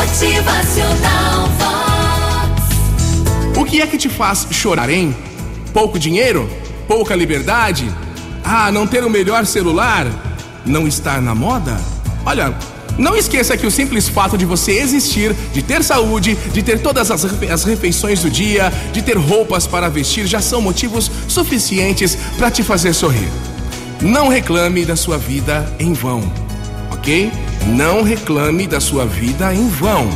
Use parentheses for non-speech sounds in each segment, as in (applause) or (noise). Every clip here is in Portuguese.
Motivacional Vox. O que é que te faz chorar, hein? Pouco dinheiro? Pouca liberdade? Ah, não ter o melhor celular? Não estar na moda? Olha, não esqueça que o simples fato de você existir, de ter saúde, de ter todas as, as refeições do dia, de ter roupas para vestir, já são motivos suficientes para te fazer sorrir. Não reclame da sua vida em vão, ok? Não reclame da sua vida em vão.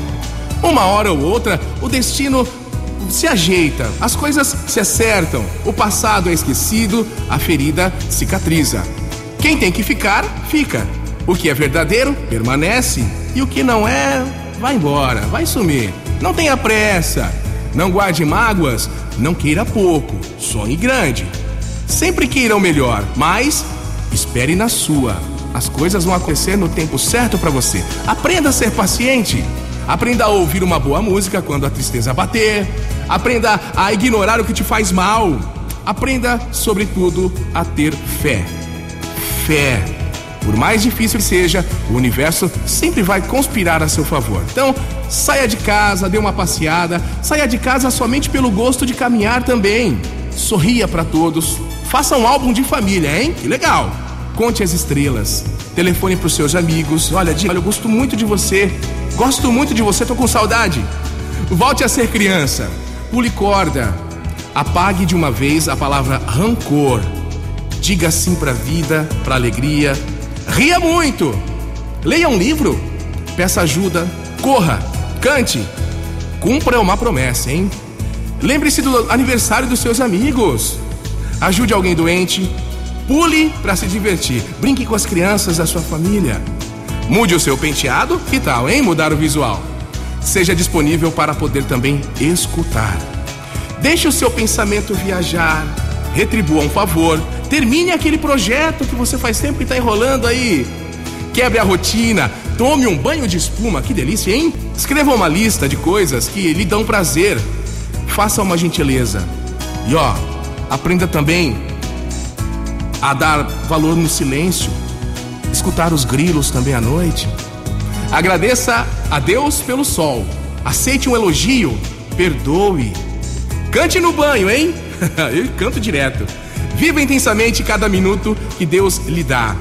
Uma hora ou outra, o destino se ajeita, as coisas se acertam, o passado é esquecido, a ferida cicatriza. Quem tem que ficar, fica. O que é verdadeiro, permanece. E o que não é, vai embora, vai sumir. Não tenha pressa. Não guarde mágoas, não queira pouco, sonhe grande. Sempre queira o melhor, mas espere na sua. As coisas vão acontecer no tempo certo para você. Aprenda a ser paciente. Aprenda a ouvir uma boa música quando a tristeza bater. Aprenda a ignorar o que te faz mal. Aprenda, sobretudo, a ter fé. Fé. Por mais difícil que seja, o universo sempre vai conspirar a seu favor. Então, saia de casa, dê uma passeada, saia de casa somente pelo gosto de caminhar também. Sorria para todos, faça um álbum de família, hein? Que legal! Conte as estrelas, telefone para os seus amigos. Olha, diga, olha, eu gosto muito de você, gosto muito de você, tô com saudade. Volte a ser criança, pule corda, apague de uma vez a palavra rancor. Diga sim para a vida, para alegria, Ria muito. Leia um livro. Peça ajuda. Corra. Cante. Cumpra uma promessa, hein? Lembre-se do aniversário dos seus amigos. Ajude alguém doente. Pule para se divertir. Brinque com as crianças da sua família. Mude o seu penteado. Que tal, hein? Mudar o visual. Seja disponível para poder também escutar. Deixe o seu pensamento viajar. Retribua um favor Termine aquele projeto que você faz tempo que está enrolando aí. Quebre a rotina, tome um banho de espuma, que delícia, hein? Escreva uma lista de coisas que lhe dão prazer. Faça uma gentileza. E ó, aprenda também a dar valor no silêncio, escutar os grilos também à noite. Agradeça a Deus pelo sol. Aceite um elogio, perdoe. Cante no banho, hein? (laughs) Eu canto direto. Viva intensamente cada minuto que Deus lhe dá.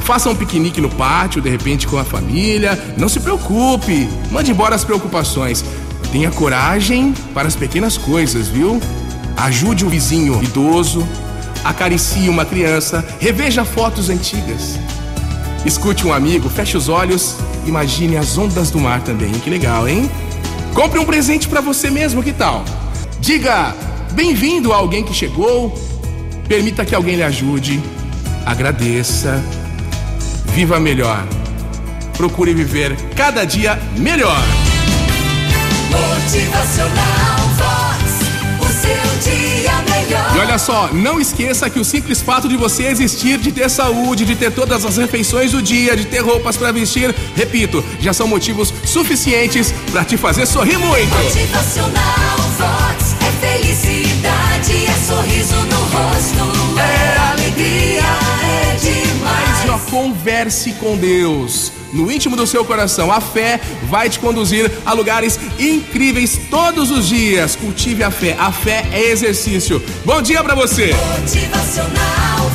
Faça um piquenique no pátio, de repente com a família. Não se preocupe, mande embora as preocupações. Tenha coragem para as pequenas coisas, viu? Ajude o vizinho idoso, acaricie uma criança, reveja fotos antigas. Escute um amigo, feche os olhos, imagine as ondas do mar também. Que legal, hein? Compre um presente para você mesmo, que tal? Diga bem-vindo a alguém que chegou, Permita que alguém lhe ajude. Agradeça. Viva melhor. Procure viver cada dia melhor. Motivacional olha só, não esqueça que o simples fato de você existir, de ter saúde, de ter todas as refeições do dia, de ter roupas para vestir, repito, já são motivos suficientes para te fazer sorrir muito. Motivacional converse com Deus. No íntimo do seu coração, a fé vai te conduzir a lugares incríveis todos os dias. Cultive a fé. A fé é exercício. Bom dia para você. Motivacional